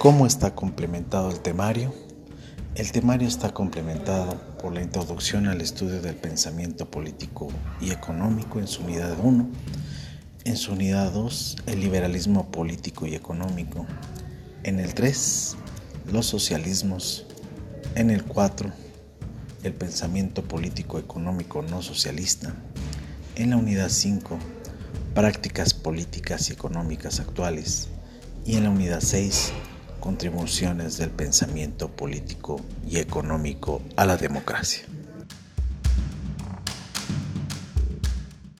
¿Cómo está complementado el temario? El temario está complementado por la introducción al estudio del pensamiento político y económico en su unidad 1, en su unidad 2, el liberalismo político y económico, en el 3, los socialismos, en el 4, el pensamiento político económico no socialista, en la unidad 5, prácticas políticas y económicas actuales, y en la unidad 6, contribuciones del pensamiento político y económico a la democracia.